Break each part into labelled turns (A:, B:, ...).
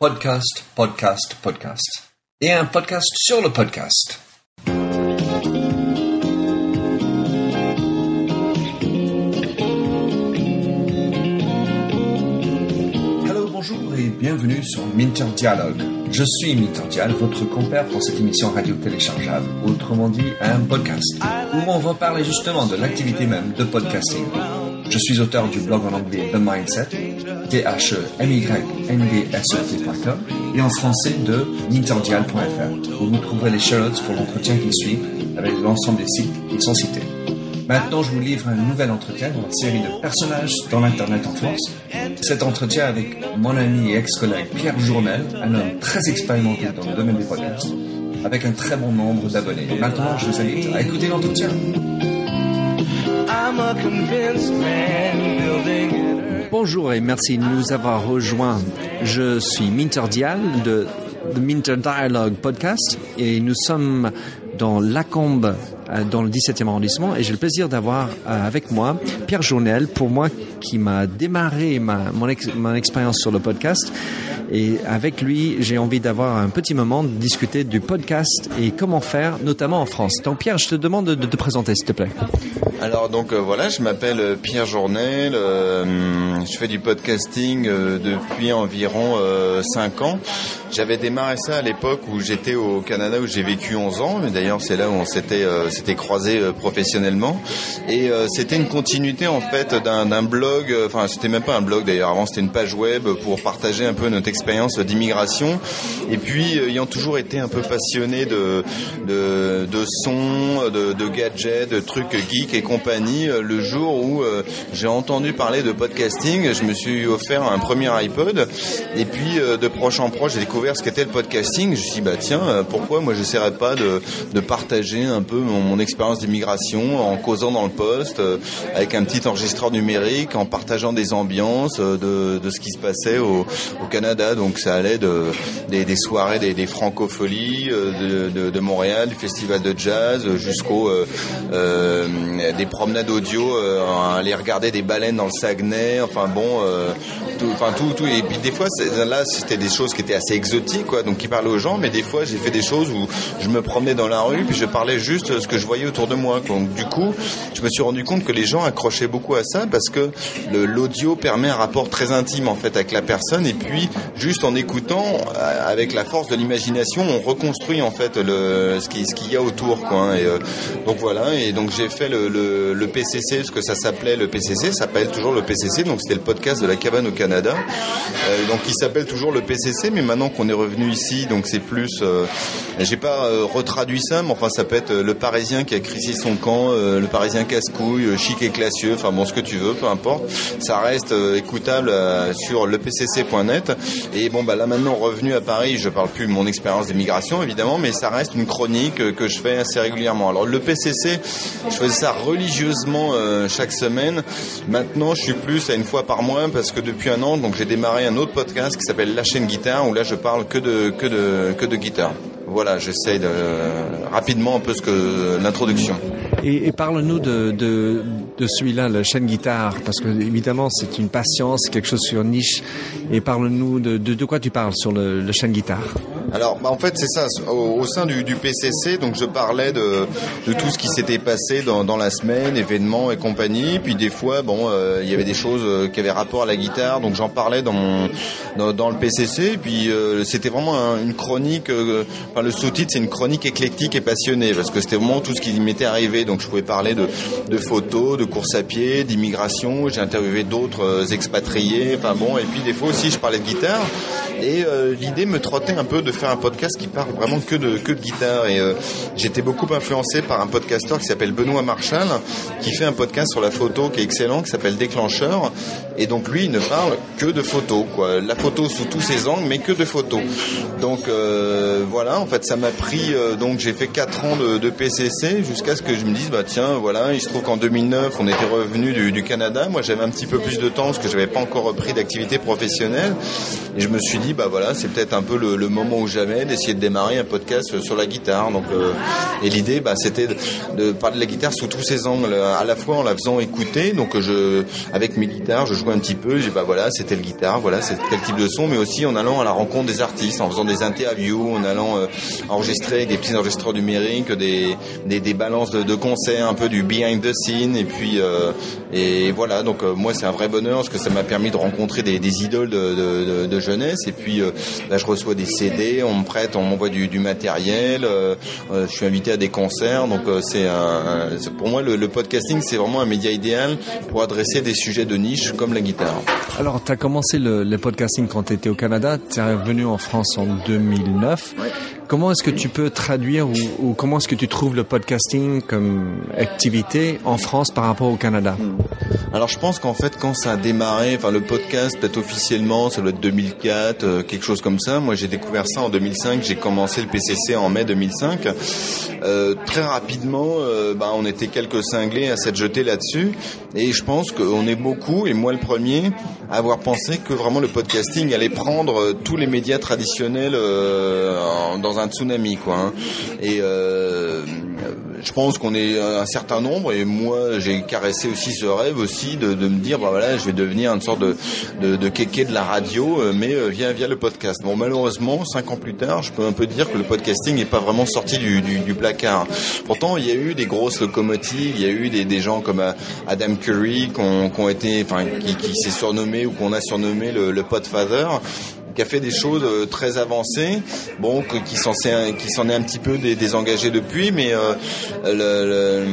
A: Podcast, podcast, podcast. Et un podcast sur le podcast. Hello, bonjour et bienvenue sur Minter Dialogue. Je suis Minter Dial, votre compère pour cette émission radio téléchargeable, autrement dit un podcast, où on va parler justement de l'activité même de podcasting. Je suis auteur du blog en anglais The Mindset, t h m y n d s t.com et en français de minterdial.fr, où vous trouverez les show notes pour l'entretien qui suit avec l'ensemble des sites qui sont cités. Maintenant, je vous livre un nouvel entretien dans une série de personnages dans l'Internet en France. Cet entretien avec mon ami et ex-collègue Pierre Journel, un homme très expérimenté dans le domaine des podcasts, avec un très bon nombre d'abonnés. Maintenant, je vous invite à écouter l'entretien. Bonjour et merci de nous avoir rejoints. Je suis Minter Dial de The Minter Dialogue Podcast et nous sommes dans Lacombe, euh, dans le 17e arrondissement, et j'ai le plaisir d'avoir euh, avec moi Pierre Journel, pour moi qui m'a démarré ma, mon, mon expérience sur le podcast. Et avec lui, j'ai envie d'avoir un petit moment de discuter du podcast et comment faire, notamment en France. Donc Pierre, je te demande de, de te présenter, s'il te plaît.
B: Alors donc euh, voilà, je m'appelle euh, Pierre Journel, euh, je fais du podcasting euh, depuis environ 5 ans. J'avais démarré ça à l'époque où j'étais au Canada où j'ai vécu 11 ans, mais d'ailleurs c'est là où on s'était euh, s'était croisé professionnellement et euh, c'était une continuité en fait d'un blog, euh, enfin c'était même pas un blog d'ailleurs, avant c'était une page web pour partager un peu notre expérience d'immigration et puis euh, ayant toujours été un peu passionné de de, de son, de, de gadgets, de trucs geeks et compagnie, euh, le jour où euh, j'ai entendu parler de podcasting, je me suis offert un premier iPod et puis euh, de proche en proche j'ai découvert ce qu'était le podcasting. Je me suis dit bah tiens pourquoi moi j'essaierais pas de, de partager un peu mon, mon expérience d'immigration en causant dans le poste avec un petit enregistreur numérique, en partageant des ambiances de, de ce qui se passait au, au Canada. Donc ça allait de, des, des soirées, des, des francopholies de, de, Montréal, du festival de jazz jusqu'au euh, euh, promenades audio, euh, aller regarder des baleines dans le Saguenay. Enfin bon, euh, tout, enfin tout. Et puis des fois là c'était des choses qui étaient assez exotiques, quoi, donc qui parlaient aux gens. Mais des fois j'ai fait des choses où je me promenais dans la rue puis je parlais juste ce que je voyais autour de moi. Donc du coup, je me suis rendu compte que les gens accrochaient beaucoup à ça parce que l'audio permet un rapport très intime en fait avec la personne et puis juste en écoutant euh, avec la force de l'imagination on reconstruit en fait le ce qui ce qu'il y a autour quoi hein. et donc voilà et donc j'ai fait le, le PCC parce que ça s'appelait le PCC ça s'appelle toujours le PCC donc c'était le podcast de la cabane au Canada. Euh, donc il s'appelle toujours le PCC mais maintenant qu'on est revenu ici donc c'est plus euh, j'ai pas euh, retraduit ça mais enfin ça peut être euh, le Parisien qui a crissé son camp le Parisien casse-couille chic et classieux enfin bon ce que tu veux peu importe. Ça reste écoutable sur lepcc.net et bon bah là maintenant revenu à Paris je parle plus de mon expérience d'immigration évidemment mais ça reste une chronique que je fais assez régulièrement. Alors le PCC je faisais ça religieusement euh, chaque semaine maintenant je suis plus à une fois par mois parce que depuis un an donc j'ai démarré un autre podcast qui s'appelle La chaîne guitare où là je parle que de que de que de guitare voilà j'essaie de rapidement un peu ce que l'introduction
C: Et, parle-nous de, de, de celui-là, la chaîne guitare, parce que évidemment c'est une patience, quelque chose sur niche. Et parle-nous de, de, de quoi tu parles sur le, le chaîne guitare?
B: Alors, bah, en fait, c'est ça. Au, au sein du, du PCC, donc je parlais de, de tout ce qui s'était passé dans, dans la semaine, événements et compagnie. Puis des fois, bon, euh, il y avait des choses euh, qui avaient rapport à la guitare, donc j'en parlais dans mon dans, dans le PCC. Puis euh, c'était vraiment un- une chronique. euh, enfin, le sous-titre, c'est une chronique éclectique et passionnée, parce que c'était vraiment tout ce qui m'était arrivé. Donc je pouvais parler de, de photos, de course à pied, d'immigration. J'ai interviewé d'autres euh, expatriés. Enfin bon, et puis des fois aussi, je parlais de guitare. Et euh, l'idée me trottait un peu de faire un podcast qui parle vraiment que de que de guitare. Et euh, j'étais beaucoup influencé par un podcasteur qui s'appelle Benoît Marshall, qui fait un podcast sur la photo qui est excellent, qui s'appelle Déclencheur. Et donc lui, il ne parle que de photos, quoi. La photo sous tous ses angles, mais que de photos. Donc euh, voilà, en fait, ça m'a pris. euh, donc j'ai fait quatre ans de, de PCC jusqu'à ce que je me dise, bah tiens, voilà, il se trouve qu'en 2009, on était revenu du, du Canada. Moi, j'avais un petit peu plus de temps parce que j'avais pas encore repris d'activité professionnelle. Et je me suis dit bah voilà, c'est peut-être un peu le, le moment ou jamais d'essayer de démarrer un podcast sur la guitare. Donc, euh, et l'idée, bah, c'était de, de parler de la guitare sous tous ses angles, à la fois en la faisant écouter. Donc, je, avec mes guitares, je jouais un petit peu. J'ai bah voilà, c'était le guitare, voilà, c'est tel type de son, mais aussi en allant à la rencontre des artistes, en faisant des interviews, en allant euh, enregistrer des petits enregistreurs numériques, des, des, des balances de, de, concerts, un peu du behind the scene, et puis euh, et voilà. Donc euh, moi, c'est un vrai bonheur parce que ça m'a permis de rencontrer des, des idoles de, de, de, jeunesse, puis là, je reçois des CD, on me prête, on m'envoie du, du, matériel, je suis invité à des concerts, donc c'est un, pour moi le, le podcasting, c'est vraiment un média idéal pour adresser des sujets de niche comme la guitare.
A: Alors, tu as commencé le, le podcasting quand tu étais au Canada, tu es revenu en France en 2009.
B: Ouais.
A: Comment est-ce que tu peux traduire ou, comment est-ce que tu trouves le podcasting comme activité en France par rapport au Canada?
B: Alors je pense qu'en fait quand ça a démarré, enfin le podcast peut-être officiellement, ça doit être 2004, euh, quelque chose comme ça. Moi j'ai découvert ça en 2005, j'ai commencé le PCC en mai 2005. Euh, très rapidement, euh, bah, on était quelques cinglés à s'être jetés là-dessus et je pense qu'on est beaucoup, et moi le premier, à avoir pensé que vraiment le podcasting allait prendre tous les médias traditionnels euh, un tsunami quoi. Hein. Et euh, je pense qu'on est un certain nombre et moi j'ai caressé aussi ce rêve aussi de, me dire bah voilà je vais devenir une sorte de de, de kéké de la radio mais via via le podcast. Bon malheureusement cinq ans plus tard je peux un peu dire que le podcasting n'est pas vraiment sorti du, placard. Pourtant il y a eu des grosses locomotives, il y a eu des, des gens comme Adam Curry qui été enfin qui s'est surnommé ou qu'on a surnommé le, le Podfather qui a fait des choses très avancées, bon, qui s'en qui s'en est un petit peu désengagé depuis, mais euh, le,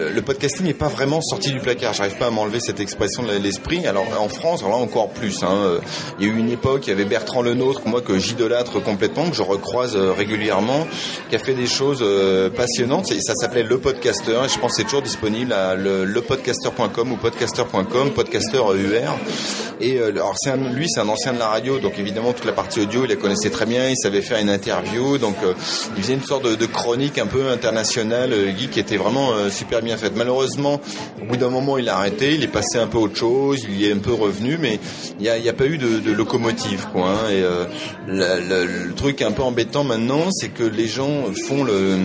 B: le, le, podcasting n'est pas vraiment sorti du placard. J'arrive pas à m'enlever cette expression de l'esprit. Alors en France, alors là encore plus. Hein, il y a eu une époque, il y avait Bertrand Lenôtre, moi que j'idolâtre complètement, que je recroise régulièrement, qui a fait des choses passionnantes. Ça s'appelait Le Podcaster, et je pense que c'est toujours disponible à le, lepodcaster.com ou podcaster.com, podcaster EUR. Et alors c'est lui, c'est un ancien de la radio, donc évidemment toute la partie audio, il la connaissait très bien, il savait faire une interview, donc euh, il faisait une sorte de, chronique un peu internationale, euh, Guy, qui était vraiment euh, super bien faite. Malheureusement, au bout d'un moment, il a arrêté, il est passé un peu autre chose, il y est un peu revenu, mais il n'y a, pas eu de, locomotive, quoi. Hein, et le truc un peu embêtant maintenant, c'est que les gens font le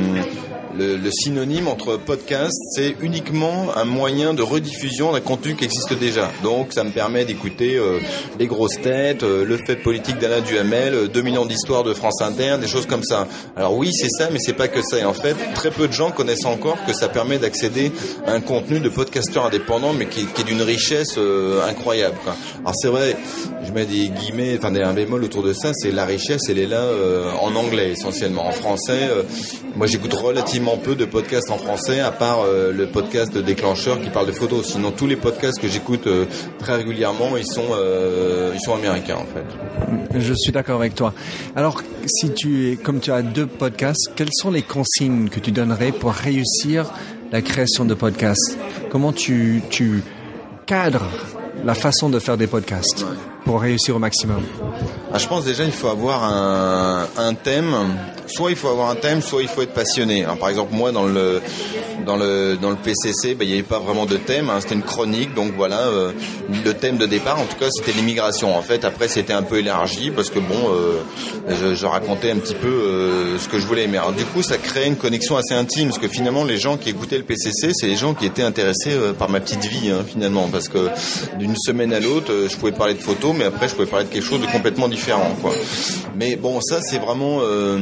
B: le, le, synonyme entre podcast, c'est uniquement un moyen de rediffusion d'un contenu qui existe déjà. Donc ça me permet d'écouter euh, les grosses têtes, euh, le fait politique d'Alain Duhamel, euh, 2 millions d'histoires de France Inter, des choses comme ça. Alors oui, c'est ça, mais c'est pas que ça. Et en fait, très peu de gens connaissent encore que ça permet d'accéder à un contenu de podcasteur indépendant, mais qui, qui est d'une richesse euh, incroyable. Quoi. Alors c'est vrai, je mets des guillemets, enfin des un bémol autour de ça, c'est la richesse, elle est là euh, en anglais essentiellement. En français, moi j'écoute relativement peu de podcasts en français, à part euh, le podcast déclencheur qui parle de photos. Sinon, tous les podcasts que j'écoute euh, très régulièrement, ils sont, euh, ils sont américains en fait.
A: Je suis d'accord avec toi. Alors, si tu es, comme tu as deux podcasts, quelles sont les consignes que tu donnerais pour réussir la création de podcasts? Comment tu, tu cadres la façon de faire des podcasts pour réussir au maximum?
B: Ah, Je pense déjà il faut avoir un, un, thème. Soit il faut avoir un thème, soit il faut être passionné. Par exemple, moi dans le dans le dans le PCC, ben, il n'y avait pas vraiment de thème. Hein, c'était une chronique, donc voilà. Euh, le thème de départ, en tout cas, c'était l'immigration. En fait, après, c'était un peu élargi parce que bon, euh, je, je, racontais un petit peu euh, ce que je voulais. Mais alors, du coup, ça créait une connexion assez intime parce que finalement, les gens qui écoutaient le PCC, c'est les gens qui étaient intéressés euh, par ma petite vie, hein, finalement, parce que d'une semaine à l'autre, je pouvais parler de photos, mais après, je pouvais parler de quelque chose de complètement différent, quoi. Mais bon, ça, c'est vraiment. Euh,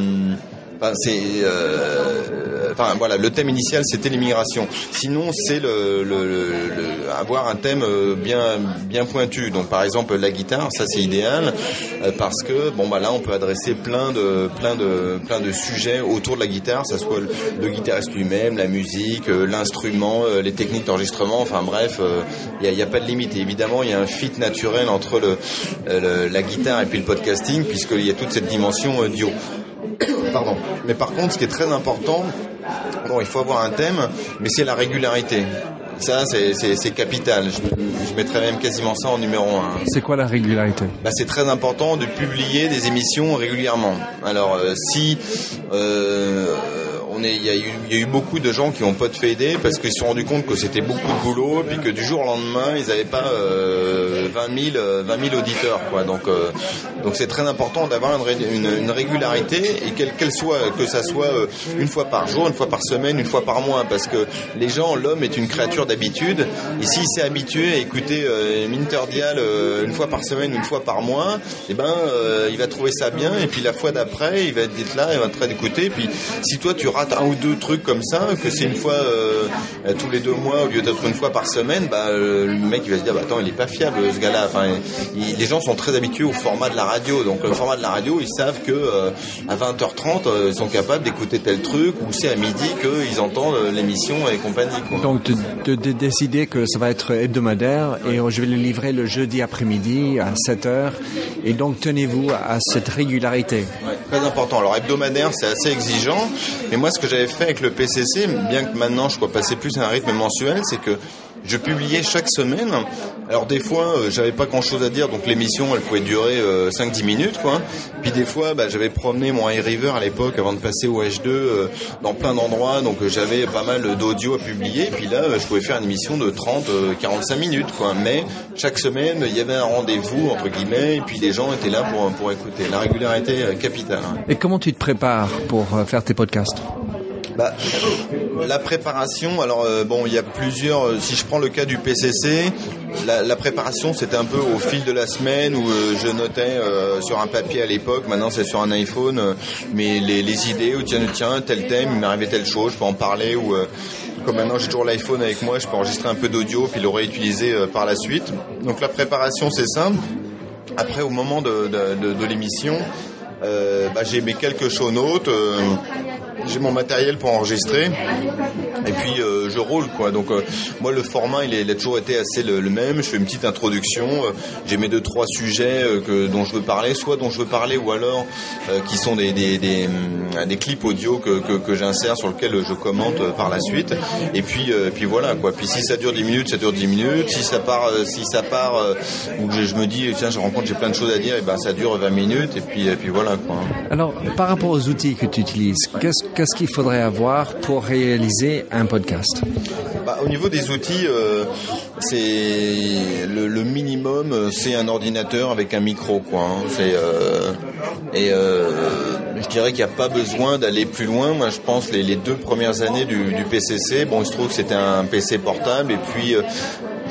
B: Enfin, c'est, euh, voilà, le thème initial c'était l'immigration. Sinon, c'est le, le, le, avoir un thème bien bien pointu. Donc par exemple la guitare, ça c'est idéal euh, parce que bon bah là on peut adresser plein de plein de plein de sujets autour de la guitare, ça soit le, guitariste lui-même, la musique, euh, l'instrument, euh, les techniques d'enregistrement. Enfin bref, il n'y a, a, pas de limite. Et évidemment, il y a un fit naturel entre la guitare et puis le podcasting puisqu'il y a toute cette dimension audio. Pardon. Mais par contre, ce qui est très important, bon, il faut avoir un thème, mais c'est la régularité. Ça, c'est capital. Je, je, mettrais même quasiment ça en numéro un.
A: C'est quoi la régularité?
B: Bah, C'est très important de publier des émissions régulièrement. Alors, euh, si euh, il y, a eu, beaucoup de gens qui ont pas de fédé parce qu'ils se sont rendus compte que c'était beaucoup de boulot, puis que du jour au lendemain, ils n'avaient pas euh, 20 000, 20 000 auditeurs. Donc, euh, donc c'est très important d'avoir une, régularité et quelle soit, que ça soit euh, une fois par jour, une fois par semaine, une fois par mois, parce que les gens, l'homme est une créature d'habitude. Et s'il s'est habitué à écouter Minterdial euh, une fois par semaine, une fois par mois, eh ben, il va trouver ça bien. Et puis la fois d'après, il va être là, il va être train d'écouter. Puis si toi tu un ou deux trucs comme ça, que c'est une fois euh, tous les deux mois au lieu d'être une fois par semaine, bah, le mec il va se dire, bah, attends, il est pas fiable ce gars-là. Enfin, les gens sont très habitués au format de la radio. Donc le format de la radio, ils savent que à 20h30, ils sont capables d'écouter tel truc, ou c'est à midi qu'ils entendent l'émission et compagnie. Quoi.
A: Donc de, de, de, décider que ça va être hebdomadaire et je vais le livrer le jeudi après-midi à 7h. Et donc tenez-vous à cette régularité.
B: Ouais, très important. Alors hebdomadaire, c'est assez exigeant. Mais moi, ce que j'avais fait avec le PCC, bien que maintenant je sois passé plus à un rythme mensuel, c'est que je publiais chaque semaine. Alors des fois, euh, j'avais pas grand-chose à dire, donc l'émission, elle pouvait durer euh, 5-10 minutes, quoi. Puis des fois, bah, j'avais promené mon iRiver à l'époque avant de passer au H2 euh, dans plein d'endroits, donc euh, j'avais pas mal d'audio à publier. Puis là, je pouvais faire une émission de 30-45 minutes, quoi. Mais chaque semaine, il y avait un rendez-vous entre guillemets, et puis les gens étaient là pour pour écouter. La régularité capitale. Hein.
A: Et comment tu te prépares pour faire tes podcasts?
B: Bah, la préparation, alors euh, bon, il y a plusieurs. Euh, si je prends le cas du PCC, la, la préparation c'était un peu au fil de la semaine où euh, je notais euh, sur un papier à l'époque. Maintenant c'est sur un iPhone, euh, mais les, les, idées. Ou tiens, tiens, tel thème, il arrivé telle chose, je peux en parler. Ou comme maintenant j'ai toujours l'iPhone avec moi, je peux enregistrer un peu d'audio puis le réutiliser par la suite. Donc la préparation c'est simple. Après au moment de, de, de, l'émission, bah, j'ai mes quelques show notes j'ai mon matériel pour enregistrer et puis euh, je roule quoi. Donc euh, moi le format il, est, il, a toujours été assez le, même. Je fais une petite introduction. Euh, j'ai mes deux trois sujets que, dont je veux parler, soit dont je veux parler ou alors qui sont des, des, des, des clips audio que, que, que j'insère sur lequel je commente par la suite. Et puis puis voilà quoi. Puis si ça dure 10 minutes, ça dure 10 minutes. Si ça part si ça part où je, je, me dis tiens je rencontre j'ai plein de choses à dire et ben ça dure 20 minutes et puis et puis voilà quoi.
A: Alors par rapport aux outils que tu utilises, qu'est-ce qu'est-ce qu'il faudrait avoir pour réaliser un podcast
B: bah, Au niveau des outils, euh, c'est le, minimum, c'est un ordinateur avec un micro, quoi. Hein. C'est euh, et euh, je dirais qu'il n'y a pas besoin d'aller plus loin. Moi, je pense les, les deux premières années du, du, PCC, bon, il se trouve que c'était un PC portable et puis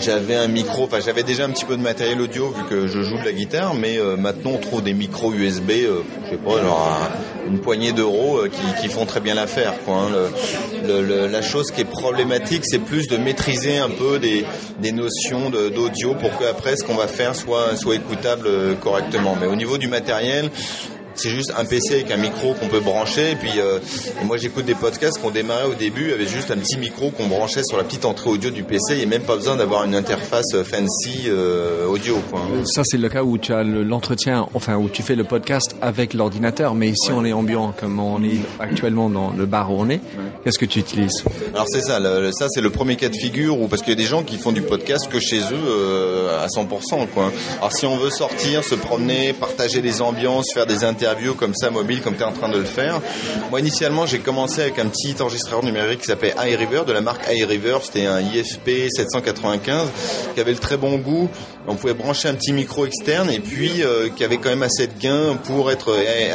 B: j'avais un micro, enfin j'avais déjà un petit peu de matériel audio vu que je joue de la guitare, mais euh, maintenant on trouve des micros USB, euh, je sais pas, genre un, une poignée d'euros euh, qui, qui, font très bien l'affaire. Quoi, hein. le, le, la chose qui est problématique, c'est plus de maîtriser un peu des, des notions d'audio pour qu'après ce qu'on va faire soit, soit écoutable correctement. Mais au niveau du matériel, c'est juste un PC avec un micro qu'on peut brancher. Et puis, euh, moi, j'écoute des podcasts qu'on démarrait au début avec juste un petit micro qu'on branchait sur la petite entrée audio du PC. Il n'y a même pas besoin d'avoir une interface fancy euh, audio. Quoi.
A: Ça, c'est le cas où tu as l'entretien, enfin, où tu fais le podcast avec l'ordinateur. Mais ici, ouais. on est ambiant, comme on est actuellement dans le bar où on est. Ouais. Qu'est-ce que tu utilises
B: Alors, c'est ça. Le, ça, c'est le premier cas de figure où, parce qu'il y a des gens qui font du podcast que chez eux euh, à 100%. Quoi. Alors, si on veut sortir, se promener, partager des ambiances, faire des interviews, interviews comme ça mobile comme tu es en train de le faire. Moi initialement j'ai commencé avec un petit enregistreur numérique qui s'appelait iRiver de la marque iRiver, c'était un IFP 795 qui avait le très bon goût. On pouvait brancher un petit micro externe et puis euh, qui avait quand même assez de gain pour être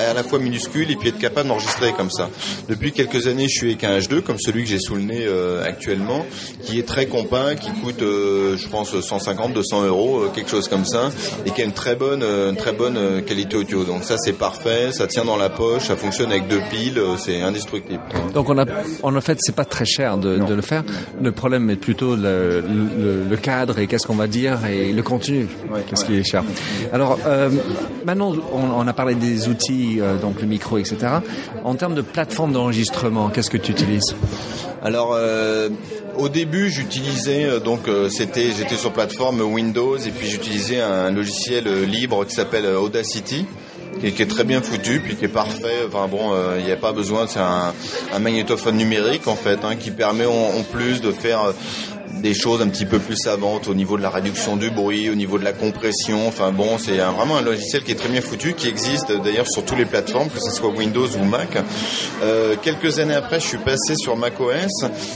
B: à la fois minuscule et puis être capable d'enregistrer comme ça. Depuis quelques années je suis avec un H2 comme celui que j'ai sous le nez euh, actuellement qui est très compact, qui coûte euh, je pense 150 200 euros quelque chose comme ça et qui a une très bonne une très bonne qualité audio. Donc ça c'est parfait ça tient dans la poche, ça fonctionne avec deux piles, c'est indestructible.
A: Donc on a, en fait, c'est pas très cher de, de, le faire. Le problème est plutôt le, le, le cadre et qu'est-ce qu'on va dire et le contenu, ouais, qu'est-ce ouais. qui est cher. Alors euh, maintenant, on, on, a parlé des outils, euh, donc le micro, etc. En termes de plateforme d'enregistrement, qu'est-ce que tu utilises?
B: Alors euh, au début, j'utilisais donc c'était j'étais sur plateforme Windows et puis j'utilisais un logiciel libre qui s'appelle Audacity qui, qui, est très bien foutu, puis qui est parfait. Enfin bon, il euh, n'y a pas besoin, c'est un, un, magnétophone numérique en fait, hein, qui permet en, en, plus de faire des choses un petit peu plus savantes au niveau de la réduction du bruit, au niveau de la compression. Enfin bon, c'est vraiment un logiciel qui est très bien foutu, qui existe d'ailleurs sur toutes les plateformes, que ce soit Windows ou Mac. Euh, quelques années après, je suis passé sur macOS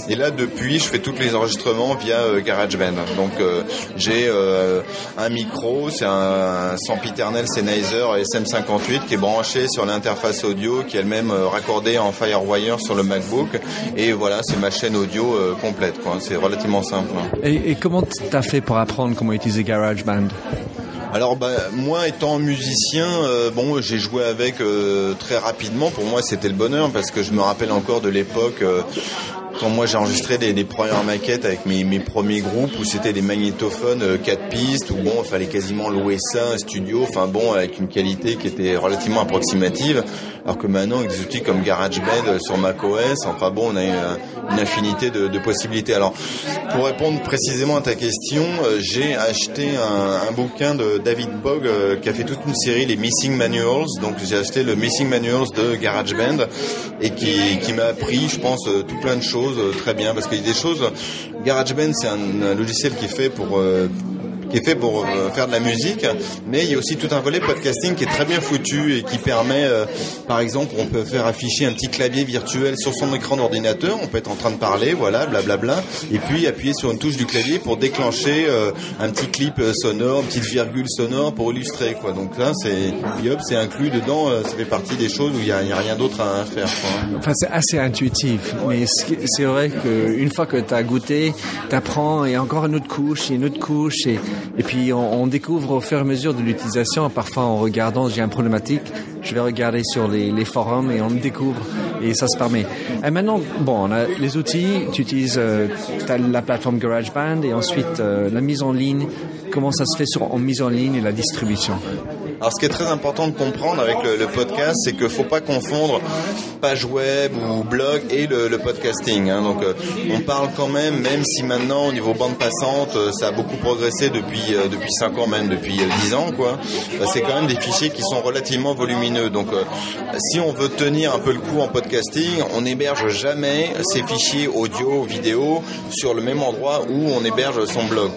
B: et là depuis, je fais tous les enregistrements via euh, GarageBand. Donc euh, j'ai euh, un micro, c'est un sempiternel Sennheiser SM58 qui est branché sur l'interface audio, qui est elle-même raccordée en FireWire sur le MacBook. Et voilà, c'est ma chaîne audio complète. C'est relativement simple. Hein.
A: Et, et comment t'as fait pour apprendre comment utiliser GarageBand?
B: Alors bah, moi étant musicien, euh, bon j'ai joué avec euh, très rapidement. Pour moi c'était le bonheur parce que je me rappelle encore de l'époque euh, quand moi j'ai enregistré des, premières maquettes avec mes, mes premiers groupes où c'était des magnétophones 4 pistes où bon il fallait quasiment louer ça un studio, enfin bon avec une qualité qui était relativement approximative. Alors que maintenant avec des outils comme GarageBand sur macOS, enfin bon on a une, une infinité de, de, possibilités. Alors pour répondre précisément à ta question, j'ai acheté un, un bouquin de David Bog euh, qui a fait toute une série, les Missing Manuals. Donc j'ai acheté le Missing Manuals de GarageBand et qui, qui m'a appris, je pense, euh, tout plein de choses euh, très bien parce qu'il y a des choses. GarageBand, c'est un, un, logiciel qui est fait pour qui est fait pour euh, faire de la musique, mais il y a aussi tout un volet podcasting qui est très bien foutu et qui permet, euh, par exemple, on peut faire afficher un petit clavier virtuel sur son écran d'ordinateur, on peut être en train de parler, voilà, blablabla, et puis appuyer sur une touche du clavier pour déclencher euh, un petit clip sonore, une petite virgule sonore pour illustrer, quoi. Donc là, c'est, c'est inclus dedans, ça fait partie des choses où il n'y a, a, rien d'autre à faire. Quoi.
A: Enfin, c'est assez intuitif, mais c'est vrai qu'une fois que tu as goûté, tu apprends, et encore une autre couche, et une autre couche, et et puis on, découvre au fur et à mesure de l'utilisation, parfois en regardant, j'ai un problématique, je vais regarder sur les, forums et on découvre et ça se permet. Et maintenant, bon, on a les outils, tu utilises euh, la plateforme GarageBand et ensuite euh, la mise en ligne. Comment ça se fait sur, en mise en ligne et la distribution?
B: Alors ce qui est très important de comprendre avec le, le podcast, c'est qu'il faut pas confondre page web ou blog et le, podcasting. Hein. Donc euh, on parle quand même, même si maintenant au niveau bande passante, euh, ça a beaucoup progressé depuis euh, depuis 5 ans, même depuis 10 ans, quoi. C'est quand même des fichiers qui sont relativement volumineux. Donc si on veut tenir un peu le coup en podcasting, on n'héberge jamais ces fichiers audio, vidéo sur le même endroit où on héberge son blog.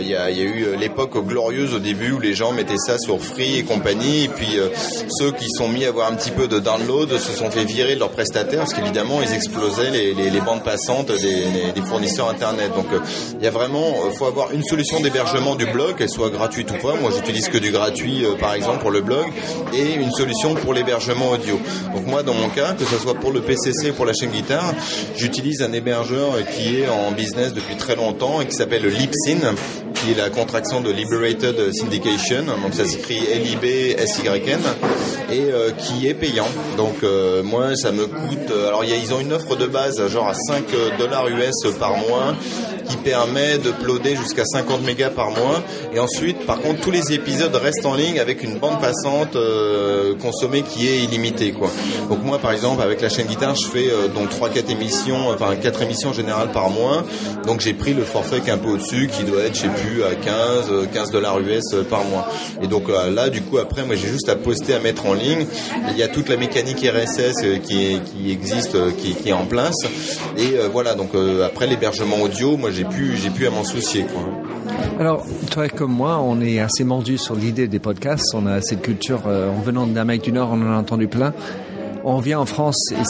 B: Il y, a, eu l'époque glorieuse au début où les gens mettaient ça sur Free et compagnie, et puis ceux qui sont mis à avoir un petit peu de download se sont fait virer leurs prestataires parce qu'évidemment ils explosaient les, bandes passantes des, fournisseurs internet. Donc il y a vraiment, faut avoir une solution d'hébergement du blog, qu'elle soit gratuite ou pas. Moi j'utilise que du gratuit par exemple pour le blog et une solution pour l'hébergement audio. Donc moi dans mon cas, que ce soit pour le PCC ou pour la chaîne guitare, j'utilise un hébergeur qui est en business depuis très longtemps et qui s'appelle Libsyn qui est la contraction de Liberated Syndication, donc ça s'écrit L-I-B-S-Y-N, et euh, qui est payant. Donc euh, moi, ça me coûte... Euh, alors ils ont une offre de base, genre à 5 dollars US par mois, qui permet de jusqu'à 50 mégas par mois. Et ensuite, par contre, tous les épisodes restent en ligne avec une bande passante euh, consommée qui est illimitée. Quoi. Donc moi, par exemple, avec la chaîne guitare, je fais euh, donc 3-4 émissions, enfin 4 émissions générales par mois. Donc j'ai pris le forfait qui est un peu au-dessus, qui doit être, je sais plus, à 15, 15 dollars US par mois. Et donc euh, là, du coup, après, moi, j'ai juste à poster, à mettre en ligne. Il y a toute la mécanique RSS euh, qui, qui existe, euh, qui, qui, est en place. Et euh, voilà, donc après l'hébergement audio, moi, j'ai pu, j'ai pu à m'en soucier. Quoi.
A: Alors, toi comme moi, on est assez mordu sur l'idée des podcasts. On a cette culture, euh, en venant d'Amérique du Nord, on en a entendu plein. On vient en France et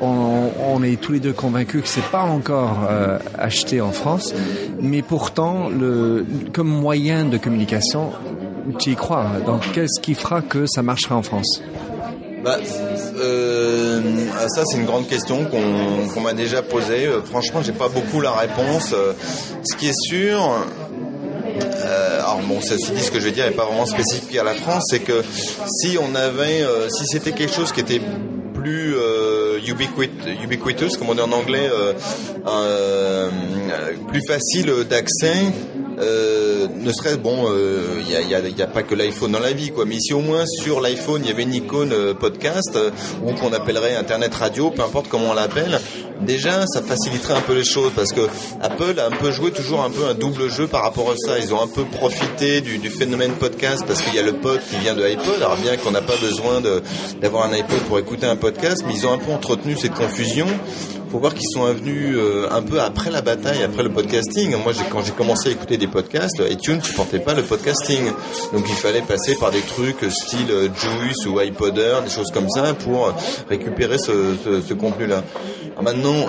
A: on, on est tous les deux convaincus que c'est pas encore euh, acheté en France, mais pourtant, le, comme moyen de communication, tu y crois. Donc, qu'est-ce qui fera que ça marchera en France?
B: Bah, euh, ça c'est une grande question qu'on qu m'a déjà posée. Euh, franchement, j'ai pas beaucoup la réponse. Euh, ce qui est sûr, euh, alors bon, ceci dit, ce que je vais dire n'est pas vraiment spécifique à la France, c'est que si on avait, euh, si c'était quelque chose qui était plus euh, ubiquit, ubiquitous, comme on dit en anglais, euh, plus facile d'accès, euh, ne serait bon, il euh, n'y a, pas que l'iPhone dans la vie, quoi. Mais si au moins sur l'iPhone il y avait une icône euh, podcast ou qu'on appellerait Internet radio, peu importe comment on l'appelle, déjà ça faciliterait un peu les choses parce que Apple a un peu joué toujours un peu un double jeu par rapport à ça. Ils ont un peu profité du, du phénomène podcast parce qu'il y a le pod qui vient de iPod. Alors bien qu'on n'a pas besoin d'avoir un iPod pour écouter un podcast, mais ils ont un peu entretenu cette confusion faut voir qu'ils sont venus euh, un peu après la bataille, après le podcasting. Moi, quand j'ai commencé à écouter des podcasts, iTunes ne supportait pas le podcasting. Donc il fallait passer par des trucs style euh, Juice ou iPodder, des choses comme ça pour récupérer ce, ce contenu-là. Maintenant,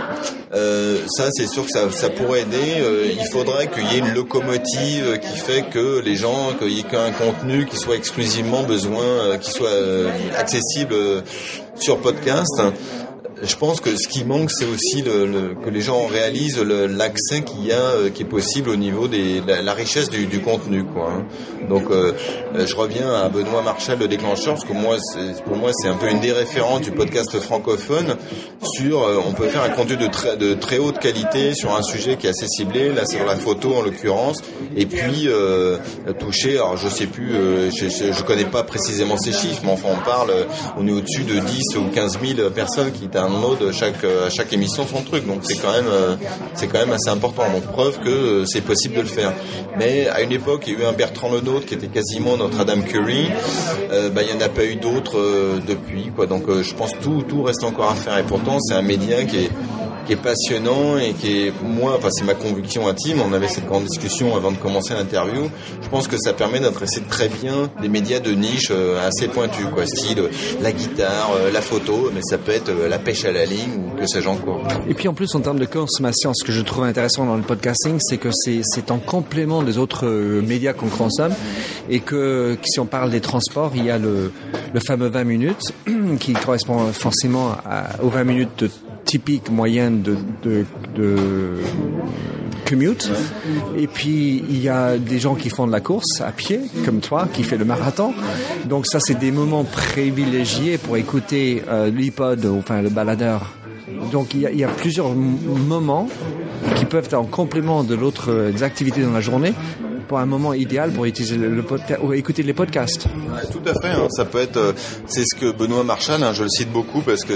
B: euh, ça c'est sûr que ça, ça pourrait aider. Euh, il faudrait qu'il y ait une locomotive qui fait que les gens, qu'il y ait qu'un contenu qui soit exclusivement besoin, qui soit accessible sur podcast je pense que ce qui manque, c'est aussi le, le, que les gens réalisent l'accès qu'il y a, euh, qui est possible au niveau des la, richesse du, du, contenu, quoi. Hein. Donc, euh, euh, je reviens à Benoît Marchal, le déclencheur, parce que moi, pour moi, c'est un peu une des références du podcast francophone sur. on peut faire un contenu de très de très haute qualité sur un sujet qui est assez ciblé. Là, sur la photo en l'occurrence, et puis toucher. Alors, je sais plus, je, je, je, connais pas précisément ces chiffres, mais enfin, on parle. On est au-dessus de 10 ou 15 000 personnes qui un mode chaque à chaque émission son truc. Donc c'est quand même euh, c'est quand même assez important. Donc preuve que euh, c'est possible de le faire. Mais à une époque il y a eu un Bertrand Lenôtre qui était quasiment notre Adam Curry. Euh, bah, il n'y en a pas eu d'autres depuis quoi. Donc je pense tout tout reste encore à faire. Et pourtant c'est un média qui est qui est passionnant et qui est moi, enfin c'est ma conviction intime. On avait cette grande discussion avant de commencer l'interview. Je pense que ça permet d'adresser très bien des médias de niche euh, assez pointus, quoi, style euh, la guitare, euh, la photo, mais ça peut être la pêche à la ligne ou que sais-je encore.
A: Et puis en plus en termes de consommation, ce que je trouve intéressant dans le podcasting, c'est que c'est en complément des autres médias qu'on consomme et que si on parle des transports, il y a le, le fameux 20 minutes qui correspond forcément à, aux 20 minutes de typique moyenne de, de, commute. Et puis, il y a des gens qui font de la course à pied, comme toi, qui fait le marathon. Donc ça, c'est des moments privilégiés pour écouter euh, l'iPod, enfin le baladeur. Donc il y, a, plusieurs moments qui peuvent être en complément de l'autre euh, activités dans la journée pour un moment idéal pour utiliser le, podcast ou écouter les podcasts.
B: Tout à fait. Hein. Ça peut être, euh, c'est ce que Benoît Marchal, hein, je le cite beaucoup parce qu'il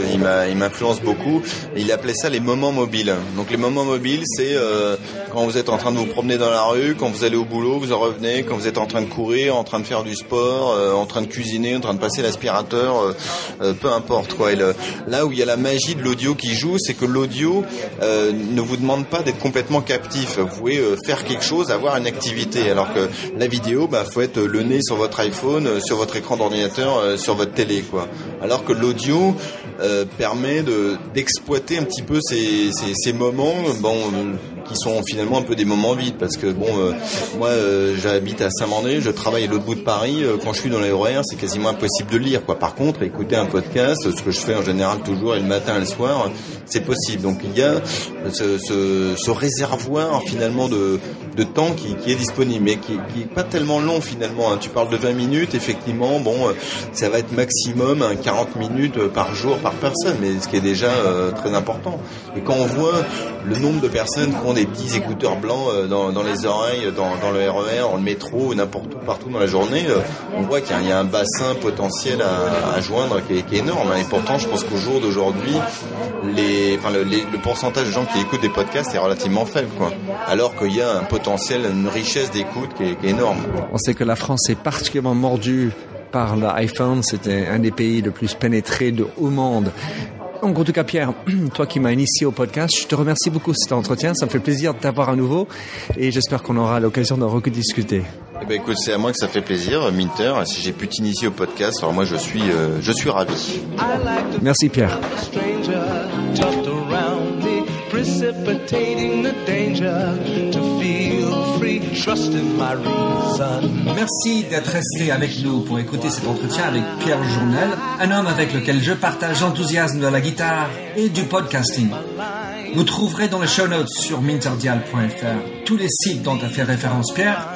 B: il m'influence beaucoup. il appelait ça les moments mobiles. Donc les moments mobiles, c'est euh, quand vous êtes en train de vous promener dans la rue, quand vous allez au boulot, vous en revenez, quand vous êtes en train de courir, en train de faire du sport, euh, en train de cuisiner, en train de passer l'aspirateur, peu importe quoi. Là où il y a la magie de l'audio qui joue, c'est que l'audio ne vous demande pas d'être complètement captif. Vous pouvez faire quelque chose, avoir une activité alors que la vidéo, bah, faut être le nez sur votre iPhone, euh, sur votre écran d'ordinateur, euh, sur votre télé, quoi. Alors que l'audio euh, permet de d'exploiter un petit peu ces, moments, bon, qui sont finalement un peu des moments vides, parce que bon, moi, j'habite à Saint-Mandé, je travaille à l'autre bout de Paris. quand je suis dans les horaires, c'est quasiment impossible de lire, quoi. Par contre, écouter un podcast, ce que je fais en général toujours, et le matin et le soir, c'est possible. Donc il y a ce réservoir finalement de, de temps qui, est disponible, mais qui, qui est pas tellement long finalement. Hein. Tu parles de 20 minutes, effectivement, bon, euh, ça va être maximum 40 minutes euh, par jour par personne, mais ce qui est déjà euh, très important. Et quand on voit le nombre de personnes qui ont des petits écouteurs blancs dans, les oreilles, dans, le RER, dans le métro, n'importe où, partout dans la journée, on voit qu'il y, a un bassin potentiel à, joindre qui est, énorme. Hein. Et pourtant, je pense qu'au jour d'aujourd'hui, le pourcentage de gens qui écoutent des podcasts est relativement faible, quoi. Alors qu'il y a un potentiel une richesse d'écoute qui, qui, est énorme.
A: On sait que la France est particulièrement mordue par l'iPhone. C'était un des pays le plus pénétrés de, au monde. Donc, en tout cas, Pierre, toi qui m'as initié au podcast, je te remercie beaucoup de cet entretien. Ça me fait plaisir de t'avoir à nouveau et j'espère qu'on aura l'occasion de rediscuter.
B: Eh ben, écoute, c'est à moi que ça fait plaisir, Minter. Si j'ai pu t'initier au podcast, alors moi je suis, euh, je suis ravi.
A: Merci, Pierre.
D: Merci d'être resté avec nous pour écouter cet entretien avec Pierre Journel, un homme avec lequel je partage l'enthousiasme de la guitare et du podcasting. Vous trouverez dans les show notes sur minterdial.fr tous les sites dont a fait référence Pierre.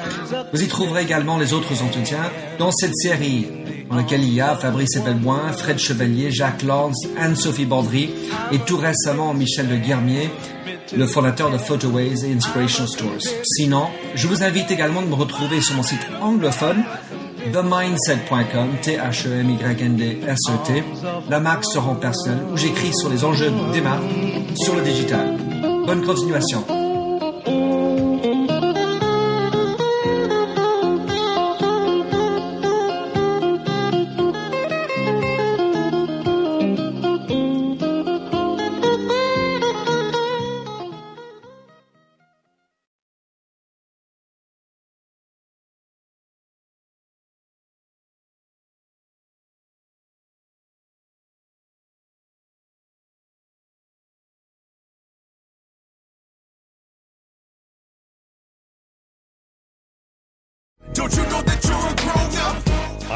D: Vous y trouverez également les autres entretiens dans cette série dans laquelle il y a Fabrice Ebelboin, Fred Chevalier, Jacques Lance, Anne-Sophie Baldry et tout récemment Michel de Guermier, le fondateur de Photoways et Inspiration Stores. Sinon, je vous invite également de me retrouver sur mon site anglophone TheMindset.com, T-H-E-M-Y-N-D-S-E-T, la marque se rend personnelle où j'écris sur les enjeux des marques sur le digital. Bonne continuation.